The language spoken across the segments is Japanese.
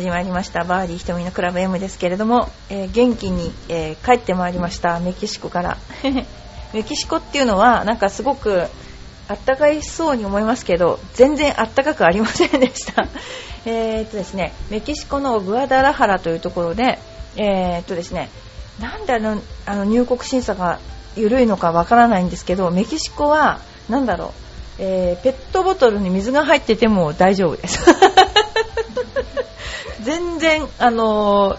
始まりましたバーディー瞳のクラブ M ですけれども、えー、元気に、えー、帰ってまいりましたメキシコから。メキシコっていうのはなんかすごくあったかいそうに思いますけど全然あったかくありませんでした。えっとですねメキシコのグアダラハラというところでえー、っとですねなんであのあの入国審査が緩いのかわからないんですけどメキシコはなんだろう、えー、ペットボトルに水が入ってても大丈夫です。全然あの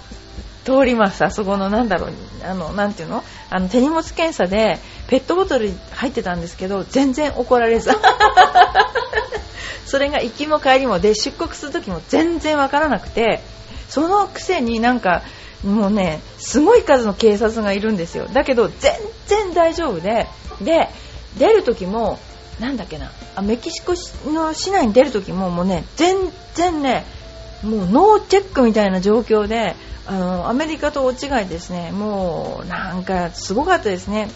通りますあそこのなんだろうあのなんていうの？あの手荷物検査でペットボトル入ってたんですけど全然怒られず。それが行きも帰りもで出国する時も全然わからなくてそのくせになんかもうねすごい数の警察がいるんですよ。だけど全然大丈夫でで出る時もなんだっけな？あメキシコの市内に出る時ももうね全然ねもうノーチェックみたいな状況であのアメリカと大違いですねもうなんかすごかったですね。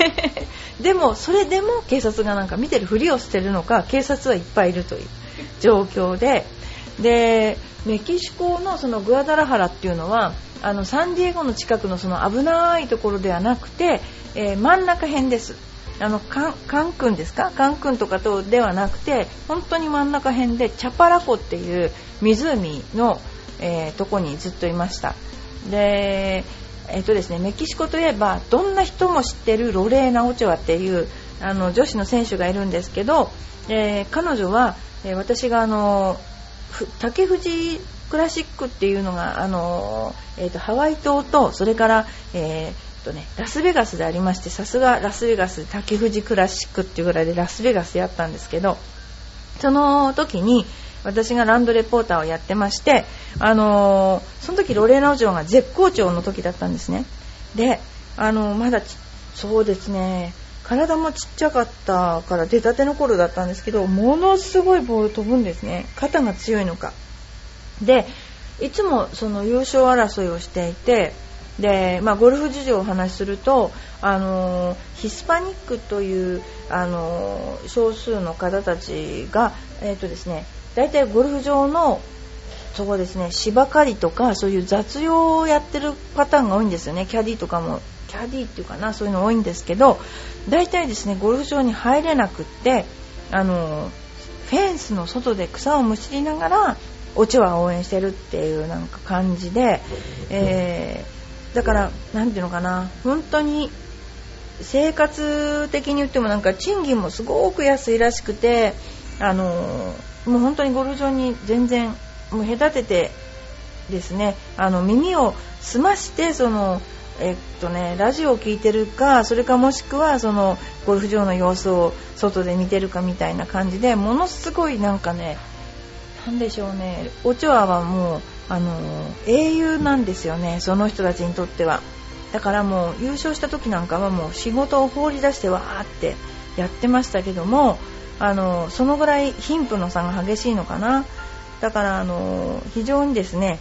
でもそれでも警察がなんか見てるふりをしてるのか警察はいっぱいいるという状況で。でメキシコのそのグアダラハラっていうのはあのサンディエゴの近くのその危ないところではなくて、えー、真ん中辺です。あのカンクンですか？カンクンとかとではなくて本当に真ん中辺でチャパラ湖っていう湖の、えー、とこにずっといました。でえっ、ー、とですねメキシコといえばどんな人も知ってるロレーナ・オチョアっていうあの女子の選手がいるんですけど、えー、彼女は、え私があの竹藤クラシックっていうのがあの、えーと、ハワイ島とそれから、えーとね、ラスベガスでありましてさすがラスベガス竹藤クラシックっていうぐらいでラスベガスやったんですけどその時に私がランドレポーターをやってまして、あのー、その時ロレーナ王女が絶好調の時だったんですね。で、あのー、まだそうですね体もちっちゃかったから出たての頃だったんですけどものすごいボール飛ぶんですね。肩が強いのか。でいつもその優勝争いをしていてで、まあ、ゴルフ事情をお話しするとあのヒスパニックというあの少数の方たちが、えーとですね、大体ゴルフ場のそこですね芝刈りとかそういう雑用をやってるパターンが多いんですよね。キャディとかもキャディっていうかなそういうの多いんですけど大体ですねゴルフ場に入れなくってあのフェンスの外で草をむしりながらオチは応援してるっていうなんか感じで、えー、だから何ていうのかな。本当に生活的に言ってもなんか賃金もすごく安いらしくてあのもう本当にゴルフ場に全然もう隔ててですねあの耳を澄ましてそのえっとね、ラジオを聴いてるかそれかもしくはそのゴルフ場の様子を外で見てるかみたいな感じでものすごいなんかねなんでしょうね。オチョアはもうあの英雄なんですよね。その人たちにとっては。だからもう優勝した時なんかはもう仕事を放り出してわーってやってましたけどもあのそのぐらい貧富の差が激しいのかな。だからあの非常にですね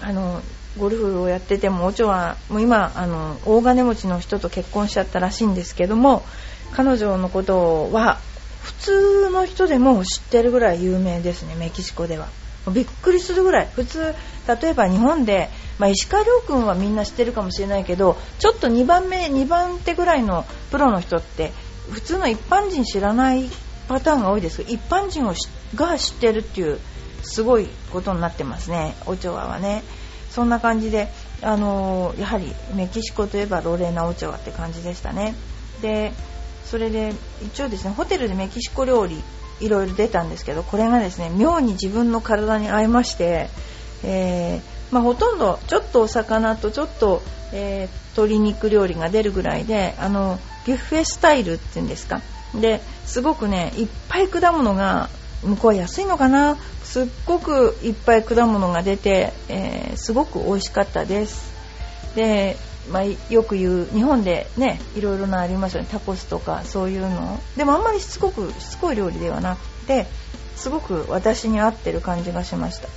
あのゴルフをやっててもオチョはもう今あの大金持ちの人と結婚しちゃったらしいんですけども彼女のことは普通の人でも知ってるぐらい有名ですねメキシコでは。びっくりするぐらい。普通例えば日本で、まあ、石川遼君はみんな知ってるかもしれないけどちょっと2番目2番手ぐらいのプロの人って普通の一般人知らないパターンが多いです。一般人をが知ってるっていうすごいことになってますね。オチョアはね。そんな感じであのー、やはりメキシコといえばロレーナ・オチョアって感じでしたね。でそれで一応ですねホテルでメキシコ料理いろいろ出たんですけどこれがですね妙に自分の体に合いまして、えー、まあ、ほとんどちょっとお魚とちょっと、えー、鶏肉料理が出るぐらいであのビュッフェスタイルっていうんですか。ですごくねいっぱい果物が向こうは安いのかな。すっごくいっぱい果物が出て、えー、すごく美味しかったです。でまあ、よく言う日本でねいろいろなありますよね。タコスとかそういうの。でもあんまりしつこくしつこい料理ではなくてすごく私に合ってる感じがしました。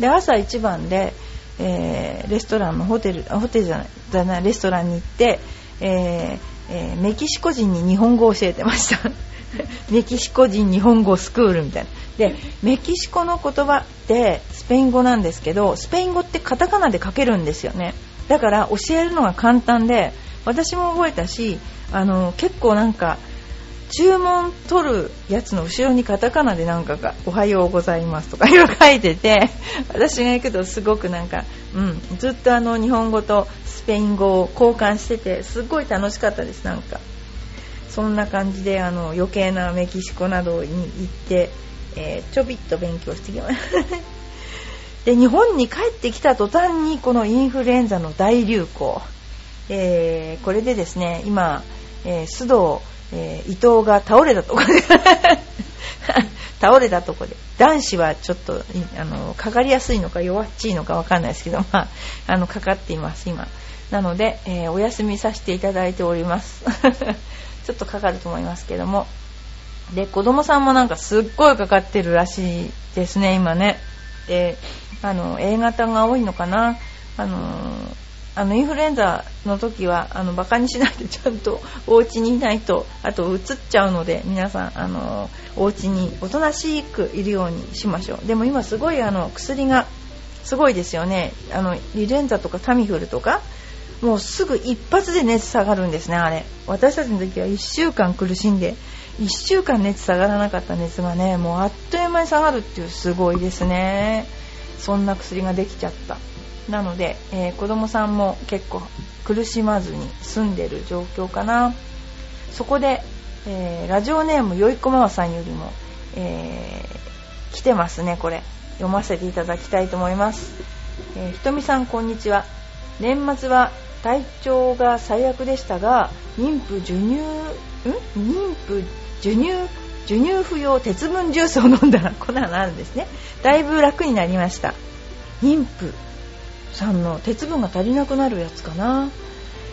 で朝一番で、えー、レストランのホテルホテルじゃないじゃないレストランに行って、えーえー、メキシコ人に日本語を教えてました。メキシコ人日本語スクールみたいな。でメキシコの言葉ってスペイン語なんですけどスペイン語ってカタカナで書けるんですよね。だから教えるのが簡単で私も覚えたしあの結構なんか注文取るやつの後ろにカタカナでなんかが「おはようございます」とかいろいろ書いてて 私が行くとすごくなんか、うん、ずっとあの日本語とスペイン語を交換しててすごい楽しかったですなんか。そんな感じであの余計なメキシコなどに行って、えー、ちょびっと勉強してきました。で日本に帰ってきた途端にこのインフルエンザの大流行、えー、これでですね今、えー、須藤えー、伊藤が倒れたとこで。倒れたとこで。男子はちょっとあのかかりやすいのか弱っちいのかわかんないですけど、まあ、あのかかっています今。なので、えー、お休みさせていただいております。ちょっとかかると思いますけども。で子供さんもなんかすっごいかかってるらしいですね今ね。であの A 型が多いのかな。あのあのインフルエンザの時はあのバカにしないでちゃんとお家にいないとあとうつっちゃうので皆さんあのお家におとなしくいるようにしましょう。でも今すごいあの薬がすごいですよね。あのリレンザとかタミフルとかもうすぐ一発で熱下がるんですねあれ。私たちの時は1週間苦しんで1週間熱下がらなかった熱がねもうあっという間に下がるっていうすごいですね。そんな薬ができちゃった。なので、えー、子供さんも結構苦しまずに済んでる状況かな。そこで、えー、ラジオネームよいこママさんよりも、えー、来てますねこれ。読ませていただきたいと思います、えー、ひとみさんこんにちは。年末は体調が最悪でしたが妊婦授乳ん？妊婦授乳授乳不要鉄分ジュースを飲んだら こんなのあるんですね。だいぶ楽になりました。妊婦さんの鉄分が足りなくなるやつかな。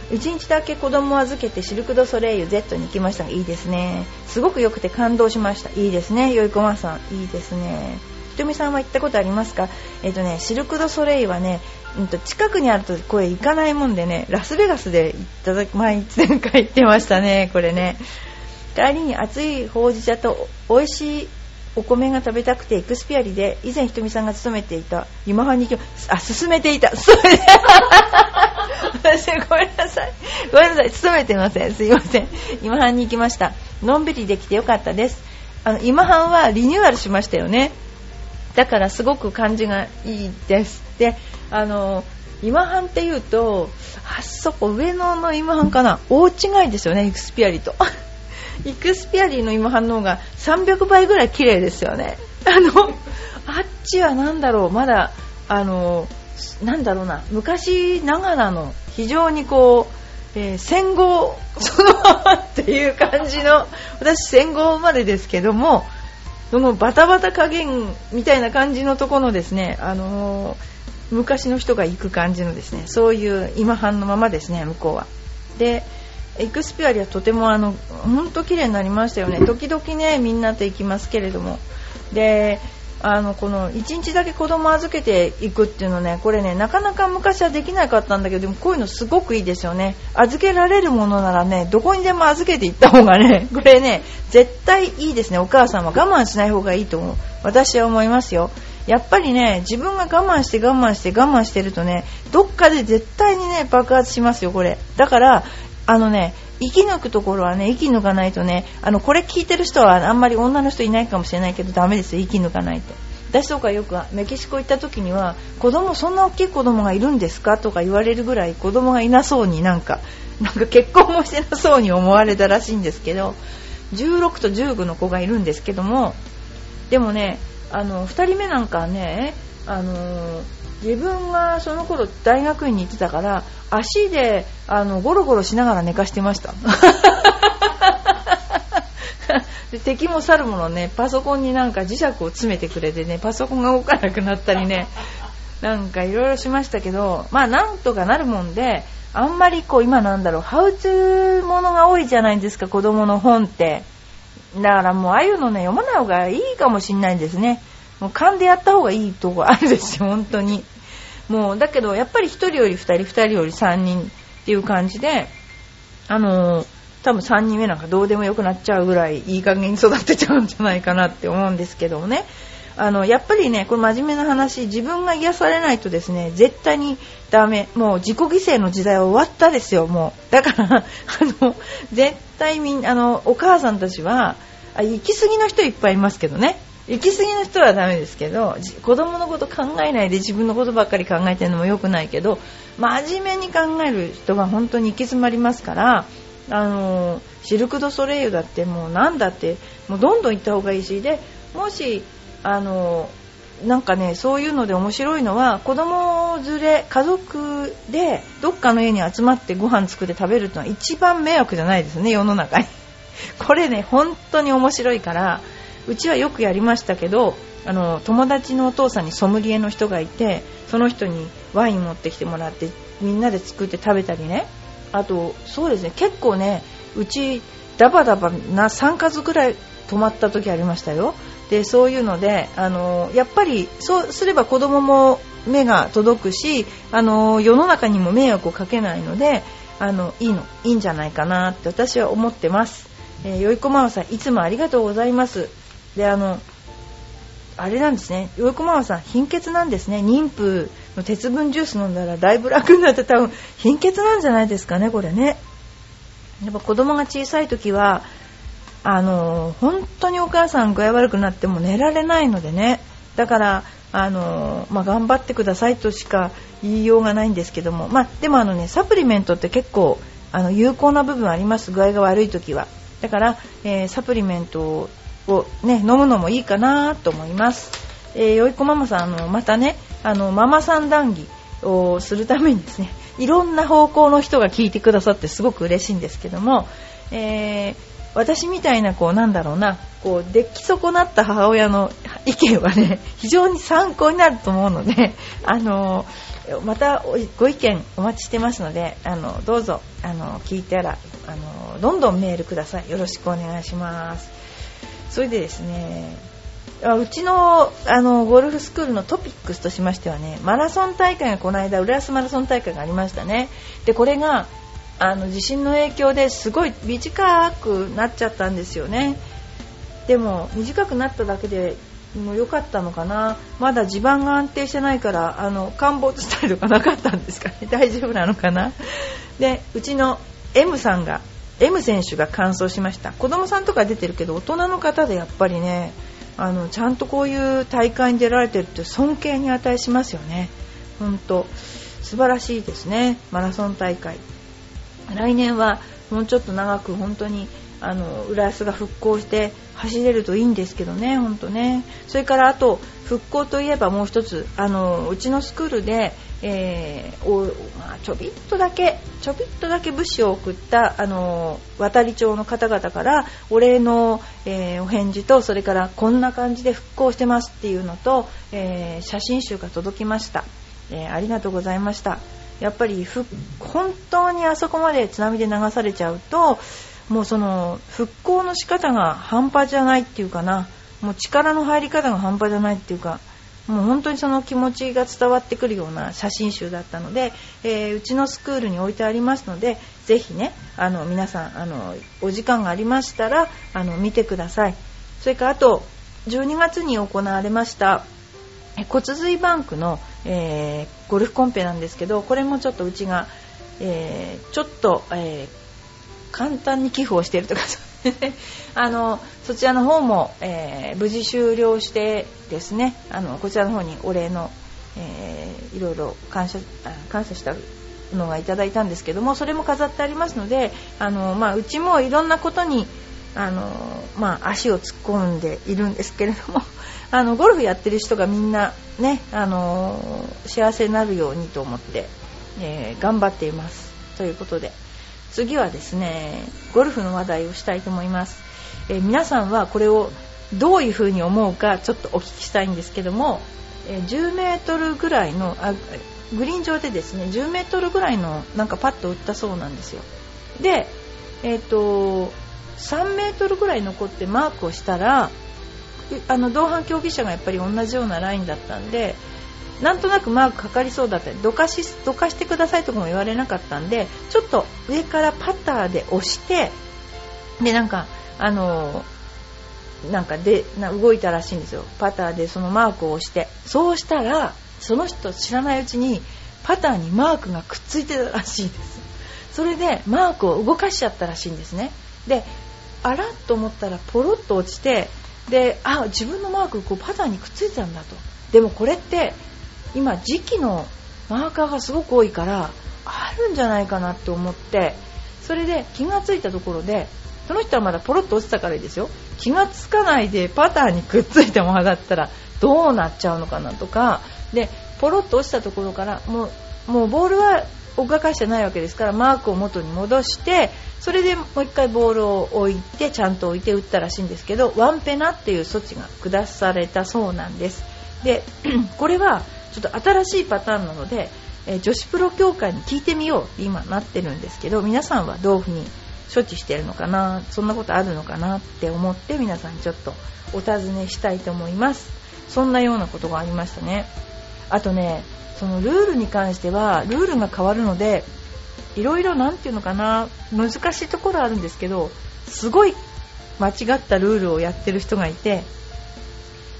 1日だけ子供を預けてシルク・ド・ソレイユ Z に行きましたがいいですね。すごく良くて感動しました。いいですね。よいこまさん。いいですね。とみさんは行ったことありますか？えっ、とねシルク・ド・ソレイユはね、うん、と近くにあるとこれ行かないもんでねラスベガスで行っただ毎前回行ってましたねこれね。帰りに熱いほうじ茶と美味しいお米が食べたくてエクスピアリで以前ひとみさんが勤めていた今半に行きあ進めていた。それ私ごめんなさい。ごめんなさい。勤めてません。すいません。今半に行きました。のんびりできてよかったです。あの今半はリニューアルしましたよね。だからすごく感じがいいです。であの今半っていうとあそこ上野の今半かな？大違いですよねエクスピアリと。イクスピアリの今反応が300倍ぐらい綺麗ですよね。あの、あっちは何だろう、まだ、あの、なんだろうな、昔ながらの非常にこう、えー、戦後そのままっていう感じの、私戦後までですけども、そのバタバタ加減みたいな感じのところのですね、あのー、昔の人が行く感じのですね、そういう今半のままですね、向こうは。で、エクスピアリはとてもあの本当綺麗になりましたよね時々ねみんなと行きますけれどもであのこの1日だけ子供預けていくっていうのねこれねなかなか昔はできなかったんだけどでもこういうのすごくいいですよね。預けられるものならねどこにでも預けていった方がね これね絶対いいですね。お母さんは我慢しない方がいいと思う。私は思いますよ。やっぱりね自分が我慢して我慢して我慢してるとねどっかで絶対にね爆発しますよこれ。だからあのね、き抜くところはね、生き抜かないとね、あの、これ聞いてる人はあんまり女の人いないかもしれないけどダメですよ、生き抜かないと。私とかよくメキシコ行った時には、子供、そんな大きい子供がいるんですか？とか言われるぐらい子供がいなそうになんか、なんか結婚もしてなそうに思われたらしいんですけど、16と15の子がいるんですけども、でもね、あの、2人目なんかね、あの自分がその頃大学院に行ってたから足であのゴロゴロしながら寝かしてました。で敵も去るものねパソコンになんか磁石を詰めてくれてねパソコンが動かなくなったりねなんかいろいろしましたけどまあなんとかなるもんであんまりこう今なんだろうハウツーものが多いじゃないですか子供の本って。だからもうああいうのね読まない方がいいかもしんないんですね。もう勘でやった方がいいとこあるですよ本当に。もうだけどやっぱり1人より2人2人より3人っていう感じであのー、多分3人目なんかどうでもよくなっちゃうぐらいいい加減に育てちゃうんじゃないかなって思うんですけどもね。あのやっぱりねこれ真面目な話自分が癒されないとですね絶対にダメ。もう自己犠牲の時代は終わったですよもう。だから あの絶対みんあのお母さんたちは行き過ぎの人いっぱいいますけどね。行き過ぎの人はダメですけど子供のこと考えないで自分のことばっかり考えてるのも良くないけど真面目に考える人が本当に行き詰まりますからあのシルク・ド・ソレイユだってもうなんだってもうどんどん行った方がいいしでもしあのなんかねそういうので面白いのは子供連れ家族でどっかの家に集まってご飯作って食べるのは一番迷惑じゃないですね世の中に。これね本当に面白いからうちはよくやりましたけどあの友達のお父さんにソムリエの人がいてその人にワイン持ってきてもらってみんなで作って食べたりね。あとそうですね。結構ねうちダバダバな3家族ぐらい泊まった時ありましたよ。でそういうのであのやっぱりそうすれば子供も目が届くしあの世の中にも迷惑をかけないのであのいいのいいんじゃないかなって私は思ってます、えー、よいこママさんいつもありがとうございます。であのあれなんですね。よいこママさん貧血なんですね。妊婦の鉄分ジュース飲んだらだいぶ楽になって多分貧血なんじゃないですかねこれね。やっぱ子供が小さい時はあの本当にお母さん具合悪くなっても寝られないのでね。だからあの、まあ、頑張ってくださいとしか言いようがないんですけども、まあ、でもあの、ね、サプリメントって結構あの有効な部分あります。具合が悪い時は。だから、えー、サプリメントを、をね、飲むのもいいかなと思います、えー、よいこママさんあのまたねあのママさん談義をするためにですね いろんな方向の人が聞いてくださってすごく嬉しいんですけども、えー私みたいなこうなんだろうなこう出来損なった母親の意見はね 非常に参考になると思うので あのまたご意見お待ちしてますのであのどうぞあの聞いたらあのどんどんメールください。よろしくお願いします。それでですねうちのあのゴルフスクールのトピックスとしましてはねマラソン大会がこの間浦安マラソン大会がありましたね。でこれがあの地震の影響ですごい短くなっちゃったんですよね。でも短くなっただけでも良かったのかな。まだ地盤が安定してないからあの陥没したりとかなかったんですかね。大丈夫なのかな。でうちの M さんが M 選手が完走しました。子供さんとか出てるけど大人の方でやっぱりねあのちゃんとこういう大会に出られてるって尊敬に値しますよね。本当素晴らしいですね。マラソン大会。来年はもうちょっと長く本当にあの浦安が復興して走れるといいんですけどね、本当ね。それからあと復興といえばもう一つあのうちのスクールで、えー、おまあ、ちょびっとだけちょびっとだけ物資を送ったあの渡り町の方々からお礼の、えー、お返事とそれからこんな感じで復興してますっていうのと、えー、写真集が届きました、えありがとうございました。やっぱり本当にあそこまで津波で流されちゃうともうその復興の仕方が半端じゃないっていうかな。もう力の入り方が半端じゃないっていうか。もう本当にその気持ちが伝わってくるような写真集だったので、えー、うちのスクールに置いてありますのでぜひねあの皆さんあのお時間がありましたらあの見てください。それからあと12月に行われました骨髄バンクの、えー、ゴルフコンペなんですけどこれもちょっとうちが、えー、ちょっと、えー、簡単に寄付をしているとか あのそちらの方も、え無事終了してですねあのこちらの方にお礼の、えいろいろ感謝感謝したのがいただいたんですけどもそれも飾ってありますのであの、まあ、うちもいろんなことにあの、まあ、足を突っ込んでいるんですけれども あのゴルフやってる人がみんなね、あの幸せになるようにと思って、えー、頑張っています。ということで。次はですねゴルフの話題をしたいと思います、えー、皆さんはこれをどういうふうに思うかちょっとお聞きしたいんですけども、えー、10メートルぐらいのあグリーン上でですね10メートルぐらいのなんかパッと打ったそうなんですよ。でえっ、と3メートルぐらい残ってマークをしたらあの同伴競技者がやっぱり同じようなラインだったんでなんとなくマークかかりそうだった。りどかしどかしてくださいとかも言われなかったんでちょっと上からパターで押してでなんかあのなんかでな動いたらしいんですよ。パターでそのマークを押して。そうしたらその人知らないうちにパターにマークがくっついてたらしいです。それでマークを動かしちゃったらしいんですね。であらっと思ったらポロッと落ちてであ自分のマークこうパターにくっついてたんだと。でもこれって今時期のマーカーがすごく多いからあるんじゃないかなって思ってそれで気がついたところでその人はまだポロッと落ちたからいいですよ。気がつかないでパターにくっついたままだったらどうなっちゃうのかなとか。でポロッと落ちたところからもうもうボールは動かしてないわけですからマークを元に戻してそれでもう一回ボールを置いてちゃんと置いて打ったらしいんですけどワンペナっていう措置が下されたそうなんです。で これはちょっと新しいパターンなので、え女子プロ協会に聞いてみようって今なってるんですけど皆さんはどういうふうに処置してるのかなそんなことあるのかなって思って皆さんにちょっとお尋ねしたいと思います。そんなようなことがありましたね。あとねそのルールに関してはルールが変わるのでいろいろ何て言うのかな難しいところあるんですけどすごい間違ったルールをやってる人がいて、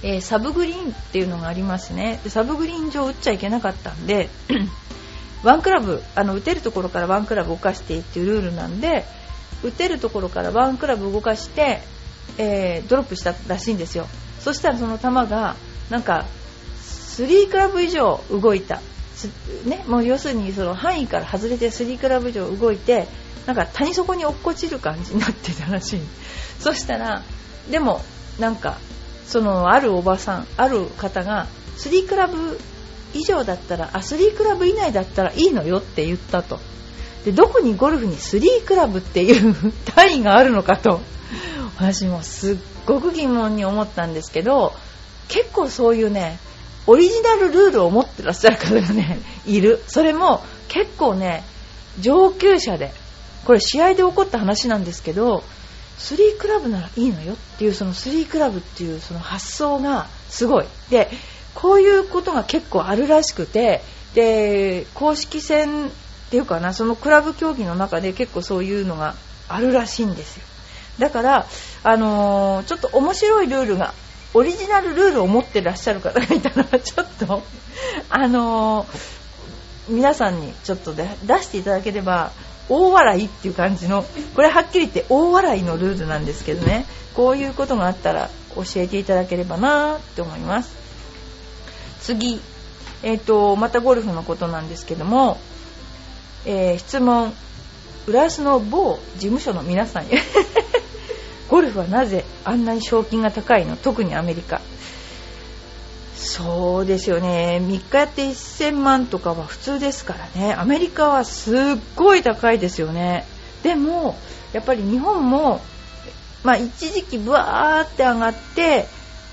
えー、サブグリーンっていうのがありますね。サブグリーン上打っちゃいけなかったんで ワンクラブあの打てるところからワンクラブ動かしていっていうルールなんで打てるところからワンクラブ動かして、えー、ドロップしたらしいんですよ。そしたらその球がなんか3クラブ以上動いた、ね、もう要するにその範囲から外れて3クラブ以上動いてなんか谷底に落っこちる感じになってたらしい。そしたらでもなんかそのあるおばさんある方が3クラブ以上だったらあ3クラブ以内だったらいいのよって言ったと。でどこにゴルフに3クラブっていう 単位があるのかと。私もすっごく疑問に思ったんですけど結構そういうねオリジナルルールを持ってらっしゃる方がねいる。それも結構ね上級者でこれ試合で起こった話なんですけど3クラブならいいのよっていうその3クラブっていうその発想がすごい。でこういうことが結構あるらしくてで公式戦っていうかなそのクラブ競技の中で結構そういうのがあるらしいんですよ。だから、あのー、ちょっと面白いルールがオリジナルルールを持ってらっしゃる方がいたらちょっと、あのー、皆さんにちょっと出していただければ大笑いっていう感じのこれはっきり言って大笑いのルールなんですけどね。こういうことがあったら教えていただければなって思います。次、えーと、またゴルフのことなんですけども、えー、質問。浦安の某事務所の皆さん。へ ゴルフはなぜあんなに賞金が高いの？特にアメリカ。そうですよね。3日やって1000万とかは普通ですからね。アメリカはすっごい高いですよね。でもやっぱり日本も、まあ、一時期ブワーって上がって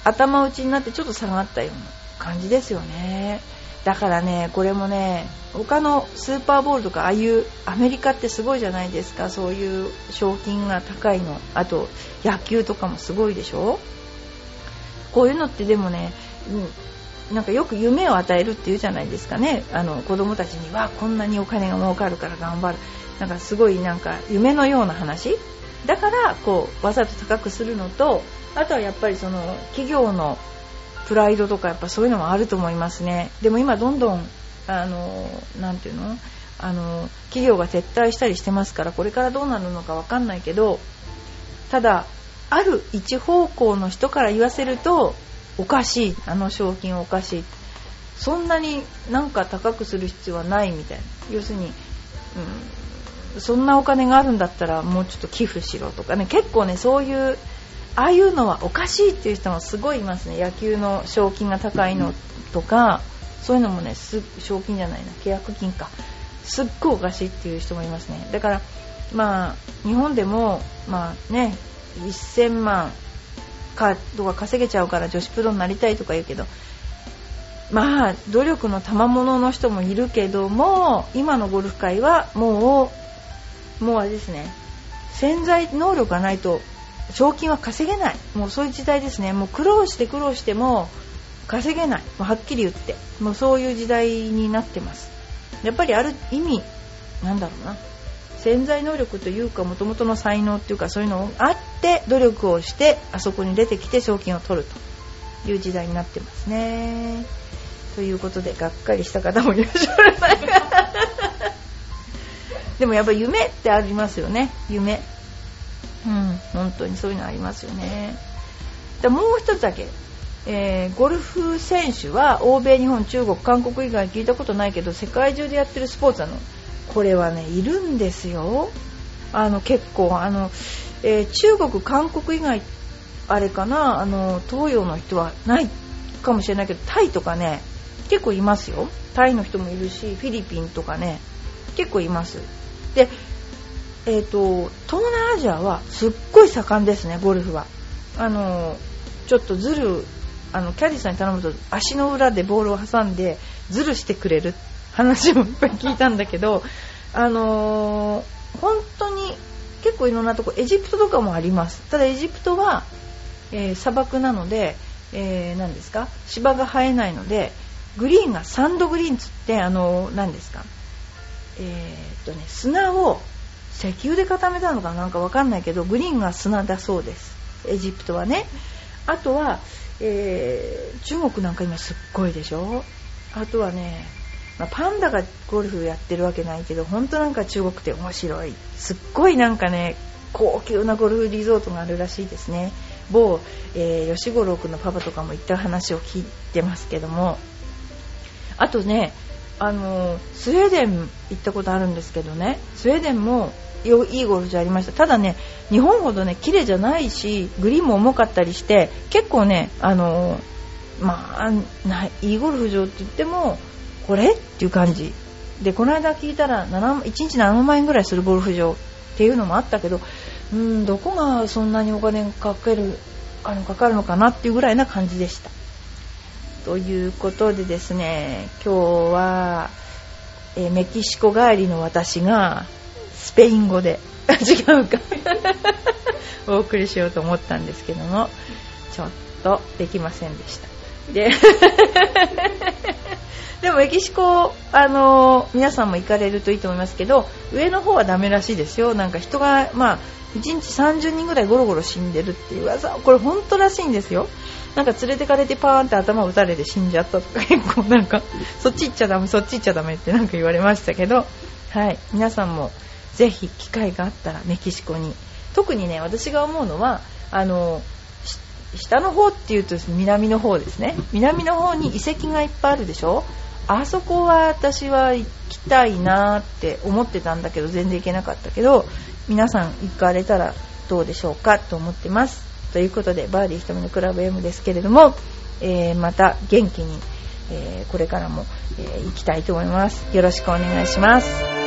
頭打ちになってちょっと下がったような感じですよね。だからねこれもね他のスーパーボールとかああいうアメリカってすごいじゃないですか。そういう賞金が高いの。あと野球とかもすごいでしょ。こういうのってでもね、うん、なんかよく夢を与えるっていうじゃないですかね。あの子供たちにはこんなにお金が儲かるから頑張る。なんかすごいなんか夢のような話。だからこうわざと高くするのとあとはやっぱりその企業のプライドとかやっぱそういうのもあると思いますね。でも今どんどんあのなていうの？あの企業が撤退したりしてますからこれからどうなるのか分かんないけどただある一方向の人から言わせるとおかしい。あの賞金おかしい。そんなになんか高くする必要はないみたいな。要するに、うん、そんなお金があるんだったらもうちょっと寄付しろとか。ね結構ねそういうああいうのはおかしいっていう人もすごいいますね。野球の賞金が高いのとかそういうのもね賞金じゃないな。契約金か。すっごいおかしいっていう人もいますね。だからまあ日本でもまあね1000万かとか稼げちゃうから女子プロになりたいとか言うけどまあ努力の賜物の人もいるけども今のゴルフ界はもうもうあれですね潜在能力がないと賞金は稼げない。もうそういう時代ですね。もう苦労して苦労しても稼げない。もうはっきり言って。もうそういう時代になってます。やっぱりある意味なんだろうな。潜在能力というかもともとの才能っていうかそういうのがあって努力をしてあそこに出てきて賞金を取るという時代になってますね。ということでがっかりした方もいらっしゃる でもやっぱ夢ってありますよね。夢。うん本当にそういうのありますよね。でもう一つだけ。えー、ゴルフ選手は欧米、日本、中国、韓国以外聞いたことないけど世界中でやってるスポーツなの。これはねいるんですよ。あの結構あの、えー、中国、韓国以外あれかなあの東洋の人はないかもしれないけどタイとかね結構いますよ。タイの人もいるしフィリピンとかね結構います。でえーと、東南アジアはすっごい盛んですねゴルフは。あのちょっとズルあのキャディさんに頼むと足の裏でボールを挟んでズルしてくれる話もいっぱい聞いたんだけど、あのー、本当に結構いろんなとこエジプトとかもあります。ただエジプトは、えー、砂漠なので、えー、何ですか？芝が生えないのでグリーンがサンドグリーンつってあの何ですか？えー、っとね砂を石油で固めたのかなんかわかんないけどグリーンが砂だそうです。エジプトはね。あとはえー、中国なんか今すっごいでしょ？あとはね、まあ、パンダがゴルフやってるわけないけど本当なんか中国って面白い。すっごいなんかね高級なゴルフリゾートがあるらしいですね。某、えー、吉五郎君のパパとかも行った話を聞いてますけども。あとねあのスウェーデン行ったことあるんですけどね。スウェーデンもいいゴルフ場ありました。ただね日本ほどね綺麗じゃないしグリーンも重かったりして結構ねあのまあいいゴルフ場って言ってもこれ？っていう感じ。でこの間聞いたら1日7万円ぐらいするゴルフ場っていうのもあったけどうんどこがそんなにお金かけるあのかかるのかなっていうぐらいな感じでした。ということでですね今日は、え、メキシコ帰りの私がスペイン語で 違うか。お送りしようと思ったんですけどもちょっとできませんでした。で でもメキシコ、あの皆さんも行かれるといいと思いますけど上の方はダメらしいですよ。なんか人が、まあ、1日30人ぐらいゴロゴロ死んでるっていう噂。これ本当らしいんですよ。なんか連れてかれてパーンって頭を打たれて死んじゃったとか 結構なんかそっち行っちゃダメそっち行っちゃダメってなんか言われましたけど。はい。皆さんもぜひ機会があったらメキシコに。特にね私が思うのはあの下の方っていうと南の方ですね。南の方に遺跡がいっぱいあるでしょ？あそこは私は行きたいなって思ってたんだけど全然行けなかったけど皆さん行かれたらどうでしょうかと思ってます。ということでバーディー瞳のクラブ M ですけれども、えー、また元気に、えー、これからも、えー、行きたいと思います。よろしくお願いします。